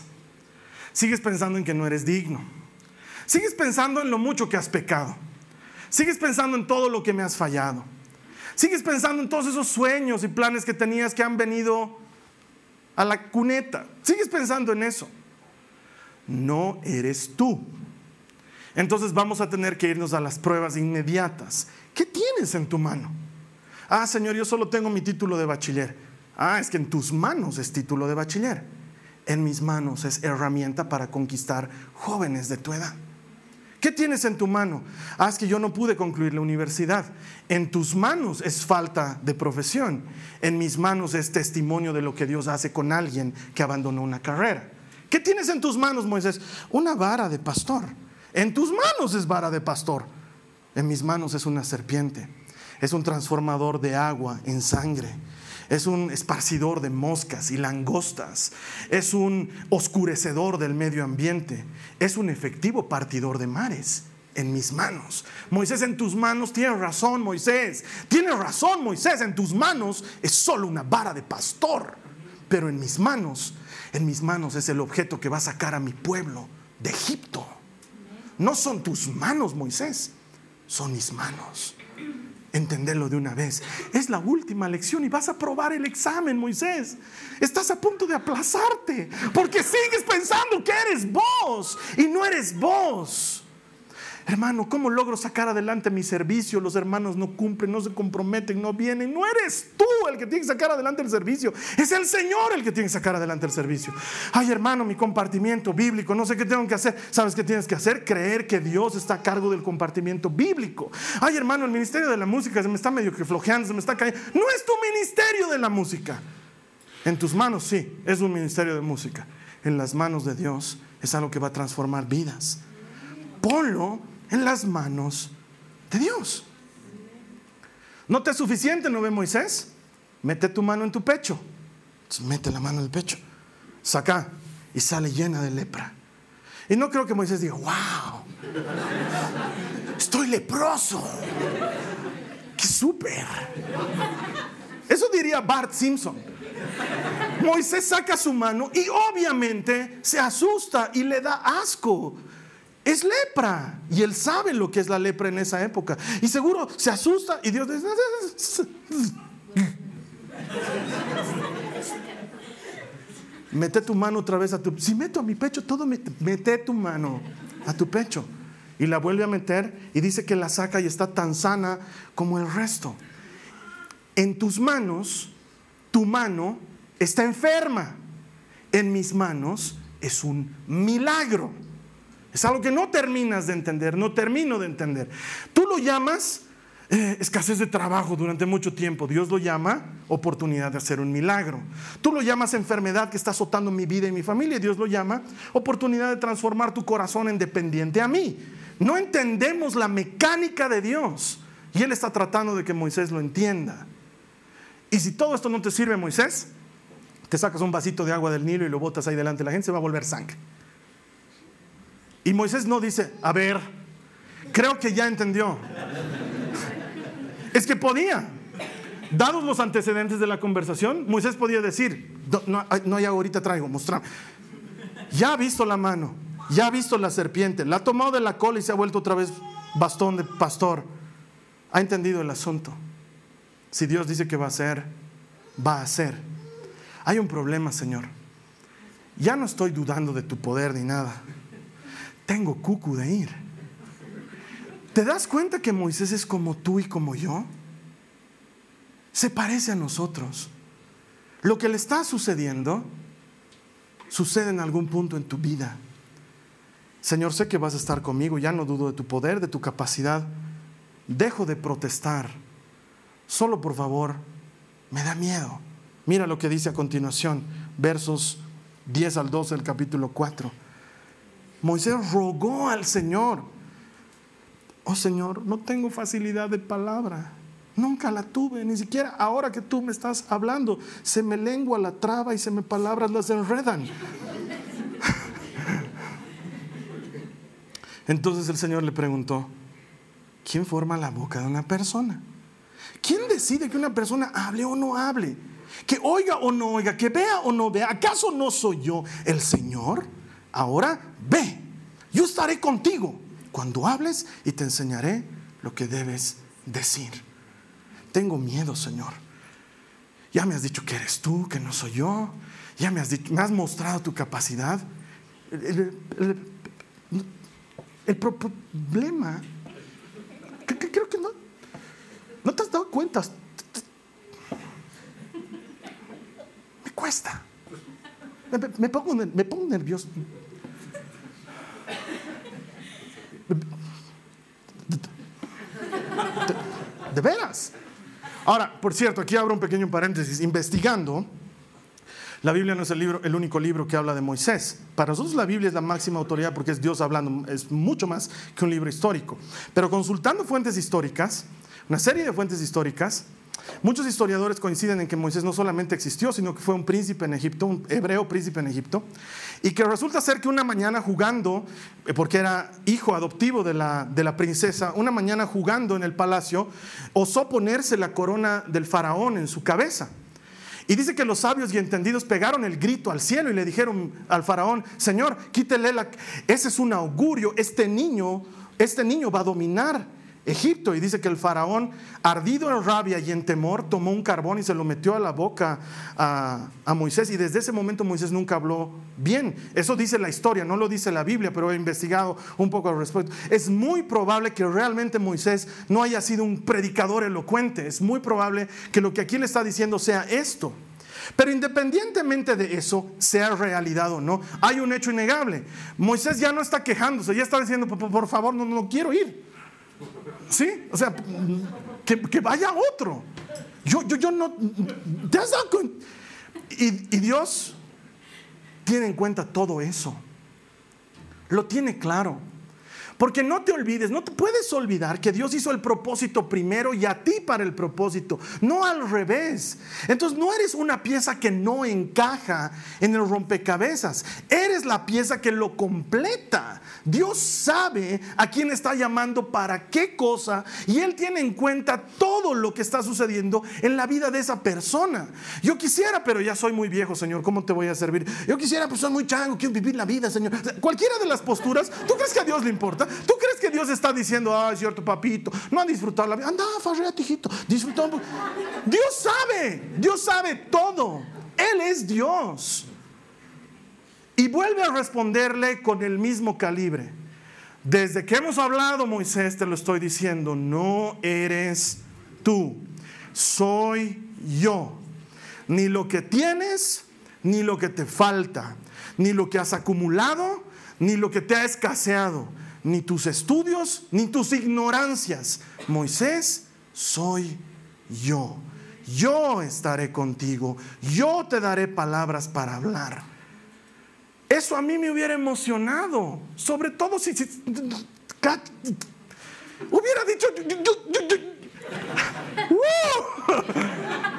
Sigues pensando en que no eres digno. Sigues pensando en lo mucho que has pecado. Sigues pensando en todo lo que me has fallado. Sigues pensando en todos esos sueños y planes que tenías que han venido a la cuneta. Sigues pensando en eso no eres tú. Entonces vamos a tener que irnos a las pruebas inmediatas. ¿Qué tienes en tu mano? Ah, Señor, yo solo tengo mi título de bachiller. Ah, es que en tus manos es título de bachiller. En mis manos es herramienta para conquistar jóvenes de tu edad. ¿Qué tienes en tu mano? Ah, que yo no pude concluir la universidad. En tus manos es falta de profesión. En mis manos es testimonio de lo que Dios hace con alguien que abandonó una carrera. ¿Qué tienes en tus manos, Moisés? Una vara de pastor. En tus manos es vara de pastor. En mis manos es una serpiente. Es un transformador de agua en sangre. Es un esparcidor de moscas y langostas. Es un oscurecedor del medio ambiente. Es un efectivo partidor de mares en mis manos. Moisés, en tus manos, tienes razón, Moisés. Tienes razón, Moisés, en tus manos es solo una vara de pastor. Pero en mis manos en mis manos es el objeto que va a sacar a mi pueblo de Egipto. No son tus manos, Moisés, son mis manos. Entenderlo de una vez. Es la última lección y vas a probar el examen, Moisés. Estás a punto de aplazarte porque sigues pensando que eres vos y no eres vos. Hermano, ¿cómo logro sacar adelante mi servicio? Los hermanos no cumplen, no se comprometen, no vienen. No eres tú el que tiene que sacar adelante el servicio. Es el Señor el que tiene que sacar adelante el servicio. Ay, hermano, mi compartimiento bíblico, no sé qué tengo que hacer. ¿Sabes qué tienes que hacer? Creer que Dios está a cargo del compartimiento bíblico. Ay, hermano, el ministerio de la música se me está medio que flojeando, se me está cayendo. No es tu ministerio de la música. En tus manos sí, es un ministerio de música. En las manos de Dios es algo que va a transformar vidas. Ponlo en las manos de Dios. ¿No te es suficiente, no ve Moisés? Mete tu mano en tu pecho. mete la mano en el pecho. Saca y sale llena de lepra. Y no creo que Moisés diga, wow, estoy leproso. ¡Qué súper! Eso diría Bart Simpson. Moisés saca su mano y obviamente se asusta y le da asco es lepra. Y él sabe lo que es la lepra en esa época. Y seguro se asusta y Dios dice, mete tu mano otra vez a tu... Si meto a mi pecho, todo mete, mete tu mano a tu pecho. Y la vuelve a meter y dice que la saca y está tan sana como el resto. En tus manos, tu mano está enferma. En mis manos es un milagro. Es algo que no terminas de entender, no termino de entender. Tú lo llamas eh, escasez de trabajo durante mucho tiempo. Dios lo llama oportunidad de hacer un milagro. Tú lo llamas enfermedad que está azotando mi vida y mi familia. Dios lo llama oportunidad de transformar tu corazón en dependiente a mí. No entendemos la mecánica de Dios. Y Él está tratando de que Moisés lo entienda. Y si todo esto no te sirve, Moisés, te sacas un vasito de agua del Nilo y lo botas ahí delante. La gente se va a volver sangre. Y Moisés no dice, a ver, creo que ya entendió. Es que podía. Dados los antecedentes de la conversación, Moisés podía decir, no, ya ahorita traigo, mostrar. Ya ha visto la mano, ya ha visto la serpiente, la ha tomado de la cola y se ha vuelto otra vez bastón de pastor. Ha entendido el asunto. Si Dios dice que va a hacer, va a hacer. Hay un problema, Señor. Ya no estoy dudando de tu poder ni nada tengo cucu de ir. ¿Te das cuenta que Moisés es como tú y como yo? Se parece a nosotros. Lo que le está sucediendo sucede en algún punto en tu vida. Señor, sé que vas a estar conmigo, ya no dudo de tu poder, de tu capacidad. Dejo de protestar. Solo por favor, me da miedo. Mira lo que dice a continuación, versos 10 al 12 del capítulo 4. Moisés rogó al Señor, oh Señor, no tengo facilidad de palabra, nunca la tuve, ni siquiera ahora que tú me estás hablando, se me lengua la traba y se me palabras las enredan. Entonces el Señor le preguntó, ¿quién forma la boca de una persona? ¿Quién decide que una persona hable o no hable? Que oiga o no oiga, que vea o no vea. ¿Acaso no soy yo el Señor? Ahora ve, yo estaré contigo cuando hables y te enseñaré lo que debes decir. Tengo miedo, Señor. Ya me has dicho que eres tú, que no soy yo. Ya me has, dicho, me has mostrado tu capacidad. El, problema, creo que no, no te has dado cuenta. Me cuesta. Me, pongo, me pongo nervioso. De, veras. Ahora, por cierto, aquí abro un pequeño paréntesis. Investigando, la Biblia no es el, el único libro que habla de Moisés. Para nosotros la Biblia es la máxima autoridad porque es Dios hablando, es mucho más que un libro histórico. Pero consultando fuentes históricas, una serie de fuentes históricas, muchos historiadores coinciden en que Moisés no solamente existió, sino que fue un príncipe en Egipto, un hebreo príncipe en Egipto, y que resulta ser que una mañana jugando, eh, porque era hijo adoptivo de la, princesa, una mañana jugando en el palacio, osó ponerse la corona del faraón en su cabeza. Y dice que los sabios y entendidos pegaron el grito al cielo y le dijeron al faraón, Señor, quítele la... Ese es un augurio, este niño, este niño va a dominar Egipto. Y dice que el faraón, ardido en rabia y en temor, tomó un carbón y se lo metió a la boca a, a, Moisés. Y desde ese momento Moisés nunca habló bien. Eso dice la historia, no lo dice la Biblia, pero he investigado un poco al respecto. Es muy probable que realmente Moisés no haya sido un predicador elocuente. Es muy probable que lo que aquí le está diciendo sea esto. Pero independientemente de eso, sea realidad o no, hay un hecho innegable. Moisés ya no está quejándose, ya está diciendo, por, favor, no, no quiero ir. ¿Sí? O sea, que, vaya otro. Yo, yo, yo no. ¿Te has dado Y, y Dios tiene en cuenta todo eso. Lo tiene claro. Porque no te olvides, no te puedes olvidar que Dios hizo el propósito primero y a ti para el propósito, no al revés. Entonces no eres una pieza que no encaja en el rompecabezas, eres la pieza que lo completa. Dios sabe a quién está llamando para qué cosa y Él tiene en cuenta todo lo que está sucediendo en la vida de esa persona. Yo quisiera, pero ya soy muy viejo, Señor, ¿cómo te voy a servir? Yo quisiera, pues soy muy chango, quiero vivir la vida, Señor. Cualquiera de las posturas, ¿tú crees que a Dios le importa? ¿Tú crees que Dios está diciendo, ay, cierto papito, no han disfrutado la vida? Anda, farreate, hijito, disfrutó. Dios sabe, Dios sabe todo. Él es Dios. Y vuelve a responderle con el mismo calibre. Desde que hemos hablado, Moisés, te lo estoy diciendo, no eres tú, soy yo. Ni lo que tienes, ni lo que te falta, ni lo que has acumulado, ni lo que te ha escaseado ni tus estudios, ni tus ignorancias. Moisés, soy yo. Yo estaré contigo. Yo te daré palabras para hablar. Eso a mí me hubiera emocionado. Sobre todo si, hubiera dicho...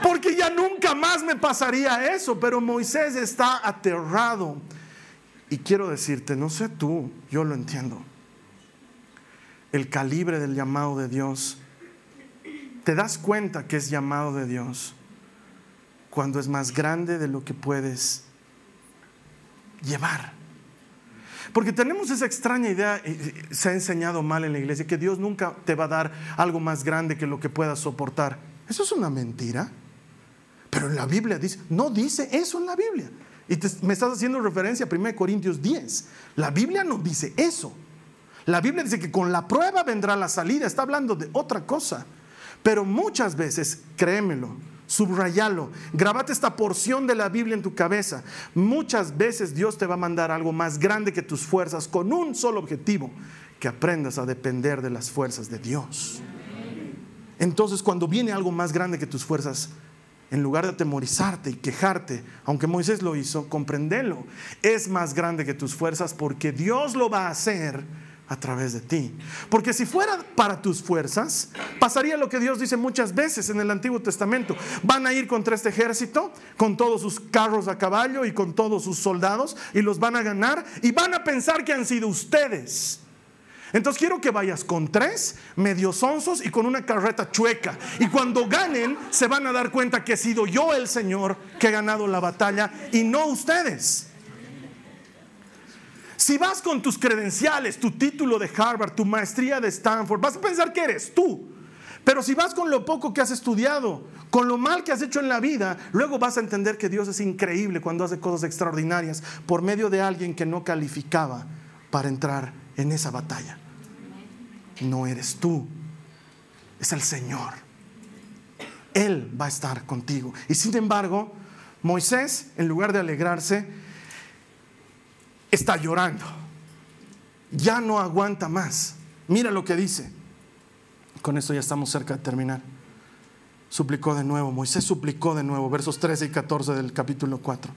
Porque ya nunca más me pasaría eso. Pero Moisés está aterrado. Y quiero decirte, no sé tú, yo lo entiendo el calibre del llamado de Dios, te das cuenta que es llamado de Dios cuando es más grande de lo que puedes llevar. Porque tenemos esa extraña idea, se ha enseñado mal en la iglesia, que Dios nunca te va a dar algo más grande que lo que puedas soportar. Eso es una mentira. Pero en la Biblia dice, no dice eso en la Biblia. Y me estás haciendo referencia a 1 Corintios 10. La Biblia no dice eso. La Biblia dice que con la prueba vendrá la salida, está hablando de otra cosa. Pero muchas veces, créemelo, Subrayalo. Grabate esta porción de la Biblia en tu cabeza. Muchas veces Dios te va a mandar algo más grande que tus fuerzas con un solo objetivo, que aprendas a depender de las fuerzas de Dios. Entonces cuando viene algo más grande que tus fuerzas, en lugar de atemorizarte y quejarte, aunque Moisés lo hizo, comprendelo. Es más grande que tus fuerzas porque Dios lo va a hacer a través de ti. Porque si fuera para tus fuerzas, pasaría lo que Dios dice muchas veces en el Antiguo Testamento. Van a ir contra este ejército con todos sus carros a caballo y con todos sus soldados y los van a ganar y van a pensar que han sido ustedes. Entonces quiero que vayas con tres medios onzos y con una carreta chueca. Y cuando ganen, se van a dar cuenta que he sido yo el Señor que he ganado la batalla y no ustedes. Si vas con tus credenciales, tu título de Harvard, tu maestría de Stanford, vas a pensar que eres tú. Pero si vas con lo poco que has estudiado, con lo mal que has hecho en la vida, luego vas a entender que Dios es increíble cuando hace cosas extraordinarias por medio de alguien que no calificaba para entrar en esa batalla. No eres tú, es el Señor. Él va a estar contigo. Y sin embargo, Moisés, en lugar de alegrarse, está llorando. Ya no aguanta más. Mira lo que dice. Con esto ya estamos cerca de terminar. Suplicó de nuevo, Moisés suplicó de nuevo, versos 13 y 14 del capítulo 4.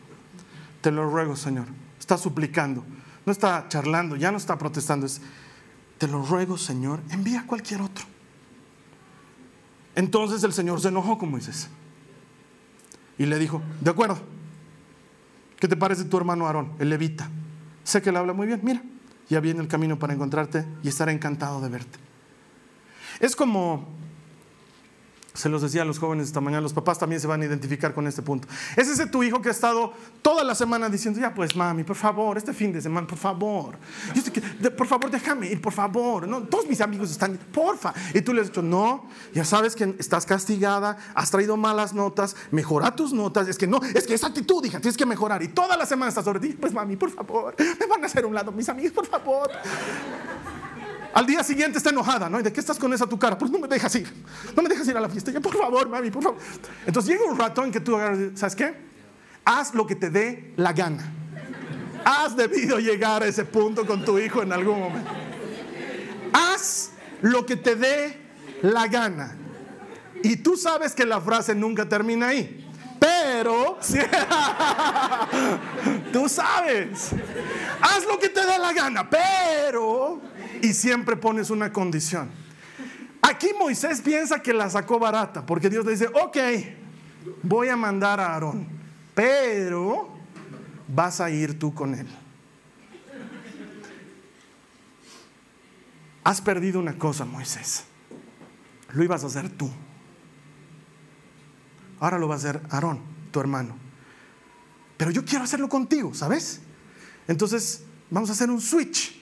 Te lo ruego, Señor. Está suplicando, no está charlando, ya no está protestando. Es, te lo ruego, Señor, envía a cualquier otro. Entonces el Señor se enojó con Moisés y le dijo, de acuerdo, ¿qué te parece tu hermano Aarón, el levita? Sé que le habla muy bien, mira, ya viene el camino para encontrarte y estará encantado de verte. Es como se los decía a los jóvenes esta mañana, los papás también se van a identificar con este punto. Es ese tu hijo que ha estado toda la semana diciendo, ya pues mami, por favor, este fin de semana, por favor. por favor, déjame ir, por favor. Todos mis amigos están, porfa. Y tú le has dicho, no, ya sabes que estás castigada, has traído malas notas, mejora tus notas. Es que no, es que esa actitud, hija, tienes que mejorar. Y toda la semana estás sobre ti, pues mami, por favor, me van a hacer un lado mis amigos, por favor. Al día siguiente está enojada, ¿no? ¿Y de qué estás con esa tu cara? Pues no me dejas ir. No me dejas ir a la fiesta. por favor, mami, por favor. Entonces llega un rato que tú ¿sabes qué? Haz lo que te dé la gana. Has debido llegar a ese punto con tu hijo en algún momento. Haz lo que te dé la gana. Y tú sabes que la frase nunca termina ahí. Pero, tú sabes, haz lo que te dé la gana, pero y siempre pones una condición. Aquí Moisés piensa que la sacó barata, porque Dios le dice, ok, voy a mandar a Aarón, pero vas a ir tú con él. Has perdido una cosa, Moisés. Lo ibas a hacer tú. Ahora lo va a hacer Aarón, tu hermano. Pero yo quiero hacerlo contigo, ¿sabes? Entonces, vamos a hacer un switch.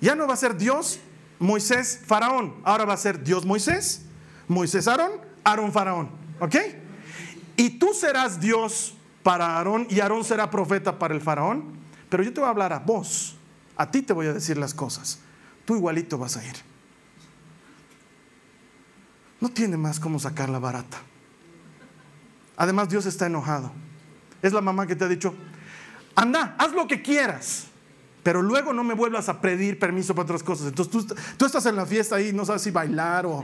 Ya no va a ser Dios, Moisés, Faraón. Ahora va a ser Dios, Moisés, Moisés, Aarón, Aarón, Faraón. ¿Ok? Y tú serás Dios para Aarón y Aarón será profeta para el Faraón. Pero yo te voy a hablar a vos. A ti te voy a decir las cosas. Tú igualito vas a ir. No tiene más cómo sacar la barata. Además, Dios está enojado. Es la mamá que te ha dicho, anda, haz lo que quieras pero luego no me vuelvas a pedir permiso para otras cosas. Entonces tú, estás en la fiesta y no sabes si bailar o...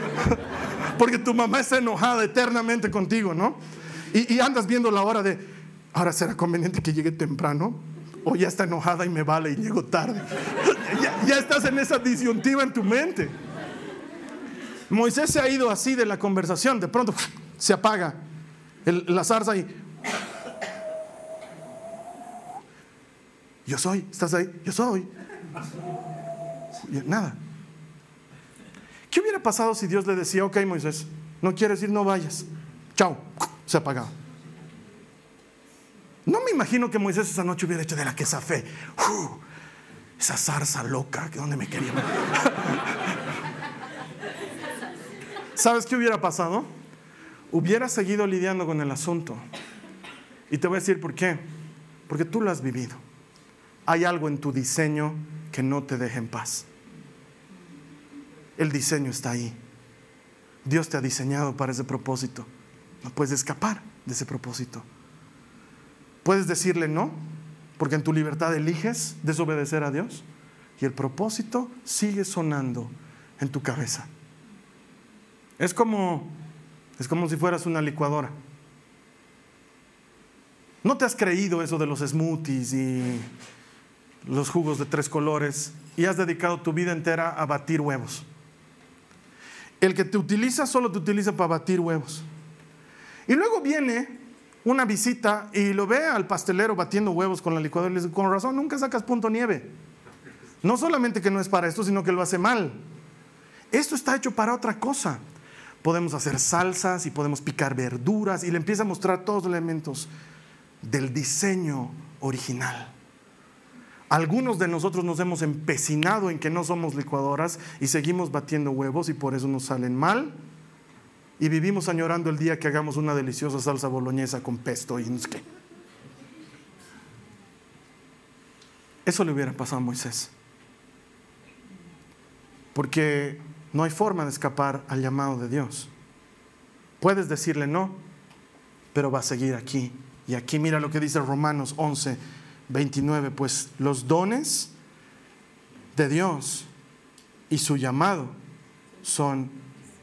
Porque tu mamá está enojada eternamente contigo, ¿no? Y, andas viendo la hora de, ahora será conveniente que llegue temprano o ya está enojada y me vale y llego tarde. ya, estás en esa disyuntiva en tu mente. Moisés se ha ido así de la conversación, de pronto se apaga la zarza y Yo soy, ¿estás ahí? Yo soy. Nada. ¿Qué hubiera pasado si Dios le decía, ok Moisés, no quieres ir, no vayas? Chao, se apagado. No me imagino que Moisés esa noche hubiera hecho de la quesafé. fe. esa zarza loca, que donde me quería. ¿Sabes qué hubiera pasado? Hubiera seguido lidiando con el asunto. Y te voy a decir por qué. Porque tú lo has vivido hay algo en tu diseño que no te deja en paz. El diseño está ahí. Dios te ha diseñado para ese propósito. No puedes escapar de ese propósito. Puedes decirle no, porque en tu libertad eliges desobedecer a Dios y el propósito sigue sonando en tu cabeza. Es como, es como si fueras una licuadora. ¿No te has creído eso de los smoothies y los jugos de tres colores y has dedicado tu vida entera a batir huevos? El que te utiliza solo te utiliza para batir huevos. Y luego viene una visita y lo ve al pastelero batiendo huevos con la licuadora y le dice, con razón, nunca sacas punto nieve. No solamente que no es para esto, sino que lo hace mal. Esto está hecho para otra cosa. Podemos hacer salsas y podemos picar verduras y le empieza a mostrar todos los elementos del diseño original. Algunos de nosotros nos hemos empecinado en que no somos licuadoras y seguimos batiendo huevos y por eso nos salen mal. Y vivimos añorando el día que hagamos una deliciosa salsa boloñesa con pesto y no sé qué. Eso le hubiera pasado a Moisés. Porque no hay forma de escapar al llamado de Dios. Puedes decirle no, pero va a seguir aquí. Y aquí mira lo que dice Romanos 11, 29, pues los dones de Dios y su llamado son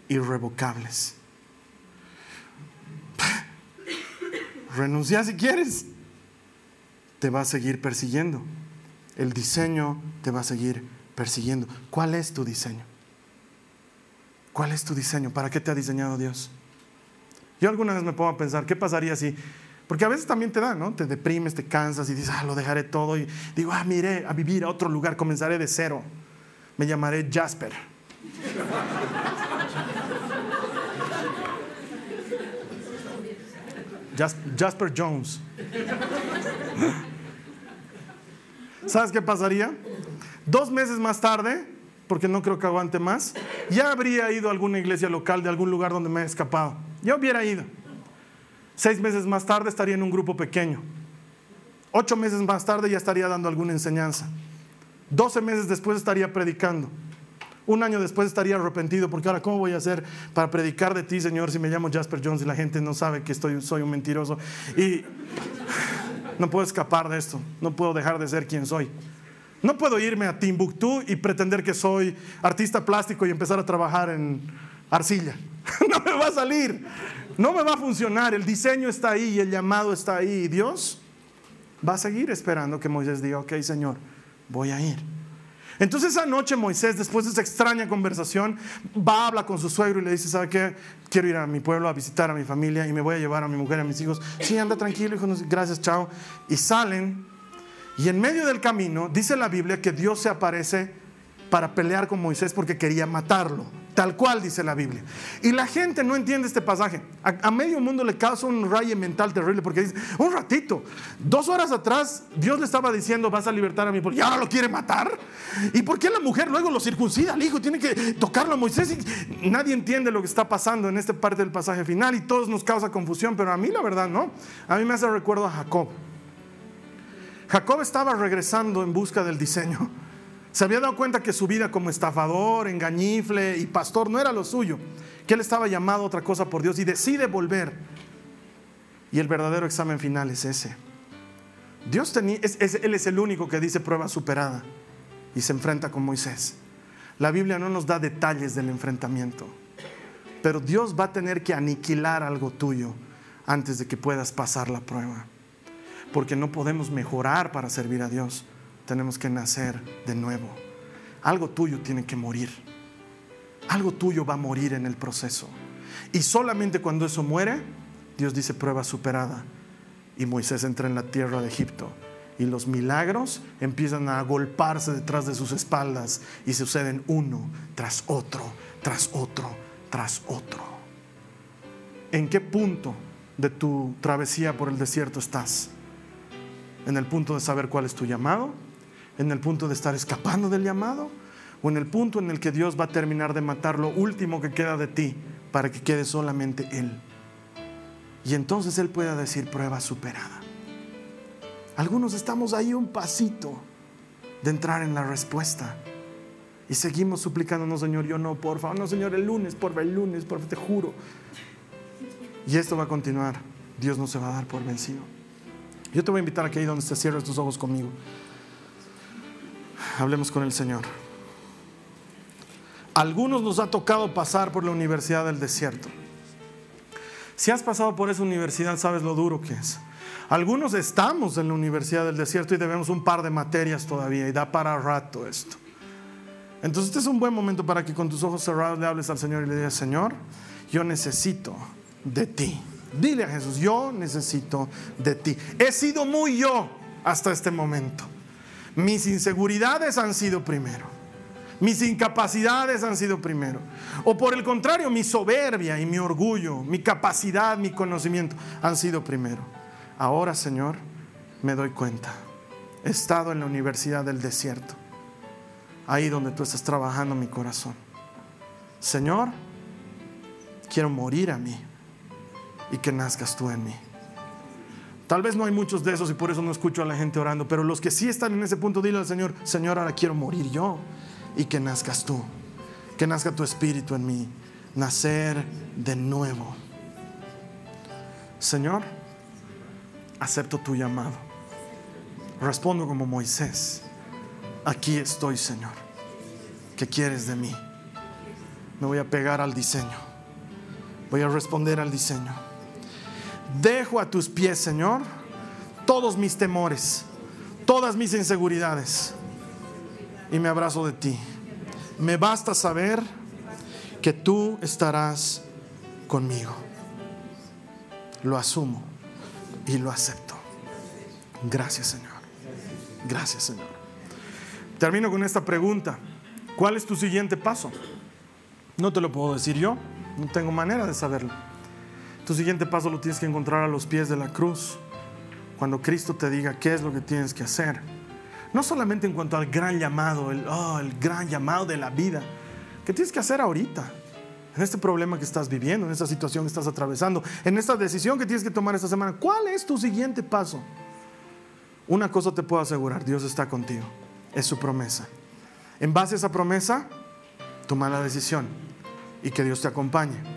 irrevocables. Renuncia si quieres. Te va a seguir persiguiendo. El diseño te va a seguir persiguiendo. ¿Cuál es tu diseño? ¿Cuál es tu diseño? ¿Para qué te ha diseñado Dios? Yo alguna vez me pongo a pensar, ¿qué pasaría si porque a veces también te da, ¿no? Te deprimes, te cansas y dices, ah, lo dejaré todo. Y digo, ah, mire, a vivir a otro lugar, comenzaré de cero. Me llamaré Jasper. Jasper Jones. ¿Sabes qué pasaría? Dos meses más tarde, porque no creo que aguante más, ya habría ido a alguna iglesia local de algún lugar donde me he escapado. Ya hubiera ido. Seis meses más tarde estaría en un grupo pequeño. Ocho meses más tarde ya estaría dando alguna enseñanza. Doce meses después estaría predicando. Un año después estaría arrepentido porque ahora, ¿cómo voy a hacer para predicar de ti, Señor, si me llamo Jasper Jones y la gente no sabe que estoy, soy un mentiroso? Y no puedo escapar de esto. No puedo dejar de ser quien soy. No puedo irme a Timbuktu y pretender que soy artista plástico y empezar a trabajar en arcilla. no me va a salir. No me va a funcionar, el diseño está ahí el llamado está ahí. Dios va a seguir esperando que Moisés diga, ok Señor, voy a ir. Entonces esa noche Moisés, después de esa extraña conversación, va a hablar con su suegro y le dice, ¿sabe qué? Quiero ir a mi pueblo a visitar a mi familia y me voy a llevar a mi mujer a mis hijos. Sí, anda tranquilo, hijo, gracias, chao. Y salen y en medio del camino dice la Biblia que Dios se aparece para pelear con Moisés porque quería matarlo. Tal cual dice la Biblia. Y la gente no entiende este pasaje. A, medio mundo le causa un rayo mental terrible porque dice, un ratito, dos horas atrás Dios le estaba diciendo, vas a libertar a mi pueblo. Y ahora lo quiere matar. ¿Y por qué la mujer luego lo circuncida al hijo? Tiene que tocarlo a Moisés. Nadie entiende lo que está pasando en esta parte del pasaje final y todos nos causa confusión. Pero a mí la verdad no. A mí me hace recuerdo a Jacob. Jacob estaba regresando en busca del diseño. Se había dado cuenta que su vida como estafador, engañifle y pastor no era lo suyo, que él estaba llamado a otra cosa por Dios y decide volver. Y el verdadero examen final es ese. Dios tenía, él es el único que dice prueba superada y se enfrenta con Moisés. La Biblia no nos da detalles del enfrentamiento, pero Dios va a tener que aniquilar algo tuyo antes de que puedas pasar la prueba, porque no podemos mejorar para servir a Dios tenemos que nacer de nuevo. Algo tuyo tiene que morir. Algo tuyo va a morir en el proceso. Y solamente cuando eso muere, Dios dice prueba superada. Y Moisés entra en la tierra de Egipto. Y los milagros empiezan a agolparse detrás de sus espaldas y suceden uno tras otro, tras otro, tras otro. ¿En qué punto de tu travesía por el desierto estás? ¿En el punto de saber cuál es tu llamado? En el punto de estar escapando del llamado o en el punto en el que Dios va a terminar de matar lo último que queda de ti para que quede solamente Él. Y entonces Él pueda decir prueba superada. Algunos estamos ahí un pasito de entrar en la respuesta. Y seguimos suplicando, no Señor, yo no, por favor, no Señor, el lunes, por favor, el lunes, por favor, te juro. Y esto va a continuar. Dios no se va a dar por vencido. Yo te voy a invitar aquí donde te cierres tus ojos conmigo. Hablemos con el Señor. algunos nos ha tocado pasar por la Universidad del Desierto. Si has pasado por esa universidad, sabes lo duro que es. Algunos estamos en la Universidad del Desierto y debemos un par de materias todavía y da para rato esto. Entonces este es un buen momento para que con tus ojos cerrados le hables al Señor y le digas, Señor, yo necesito de ti. Dile a Jesús, yo necesito de ti. He sido muy yo hasta este momento. Mis inseguridades han sido primero. Mis incapacidades han sido primero. O por el contrario, mi soberbia y mi orgullo, mi capacidad, mi conocimiento han sido primero. Ahora, Señor, me doy cuenta. He estado en la universidad del desierto. Ahí donde tú estás trabajando mi corazón. Señor, quiero morir a mí y que nazcas tú en mí. Tal vez no hay muchos de esos y por eso no escucho a la gente orando, pero los que sí están en ese punto, dile al Señor, Señor, ahora quiero morir yo y que nazcas tú, que nazca tu espíritu en mí, nacer de nuevo. Señor, acepto tu llamado. Respondo como Moisés, aquí estoy, Señor. ¿Qué quieres de mí? Me voy a pegar al diseño. Voy a responder al diseño. Dejo a tus pies, Señor, todos mis temores, todas mis inseguridades y me abrazo de ti. Me basta saber que tú estarás conmigo. Lo asumo y lo acepto. Gracias Señor. Gracias Señor. Termino con esta pregunta. ¿Cuál es tu siguiente paso? No te lo puedo decir yo. No tengo manera de saberlo. Tu siguiente paso lo tienes que encontrar a los pies de la cruz. Cuando Cristo te diga qué es lo que tienes que hacer. No solamente en cuanto al gran llamado, el, oh, gran llamado de la vida. ¿Qué tienes que hacer ahorita? En este problema que estás viviendo, en esta situación que estás atravesando, en esta decisión que tienes que tomar esta semana. ¿Cuál es tu siguiente paso? Una cosa te puedo asegurar, Dios está contigo. Es su promesa. En base a esa promesa, toma la decisión y que Dios te acompañe.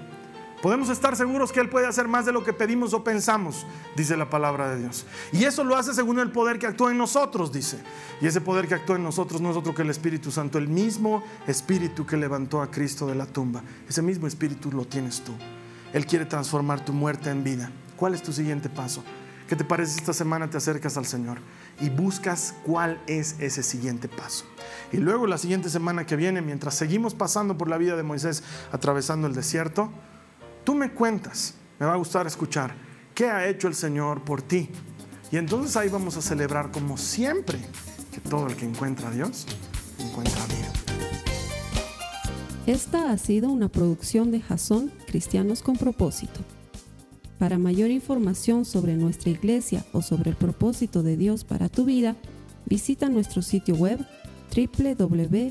Podemos estar seguros que Él puede hacer más de lo que pedimos o pensamos, dice la palabra de Dios. Y eso lo hace según el poder que actúa en nosotros, dice. Y ese poder que actúa en nosotros no es otro que el Espíritu Santo, el mismo Espíritu que levantó a Cristo de la tumba. Ese mismo Espíritu lo tienes tú. Él quiere transformar tu muerte en vida. ¿Cuál es tu siguiente paso? ¿Qué te parece esta semana te acercas al Señor y buscas cuál es ese siguiente paso? Y luego la siguiente semana que viene, mientras seguimos pasando por la vida de Moisés, atravesando el desierto, tú me cuentas, me va a gustar escuchar, ¿qué ha hecho el Señor por ti? Y entonces ahí vamos a celebrar como siempre que todo el que encuentra a Dios encuentra a Dios. Esta ha sido una producción de Jason Cristianos con propósito. Para mayor información sobre nuestra iglesia o sobre el propósito de Dios para tu vida, visita nuestro sitio web www.jason.info.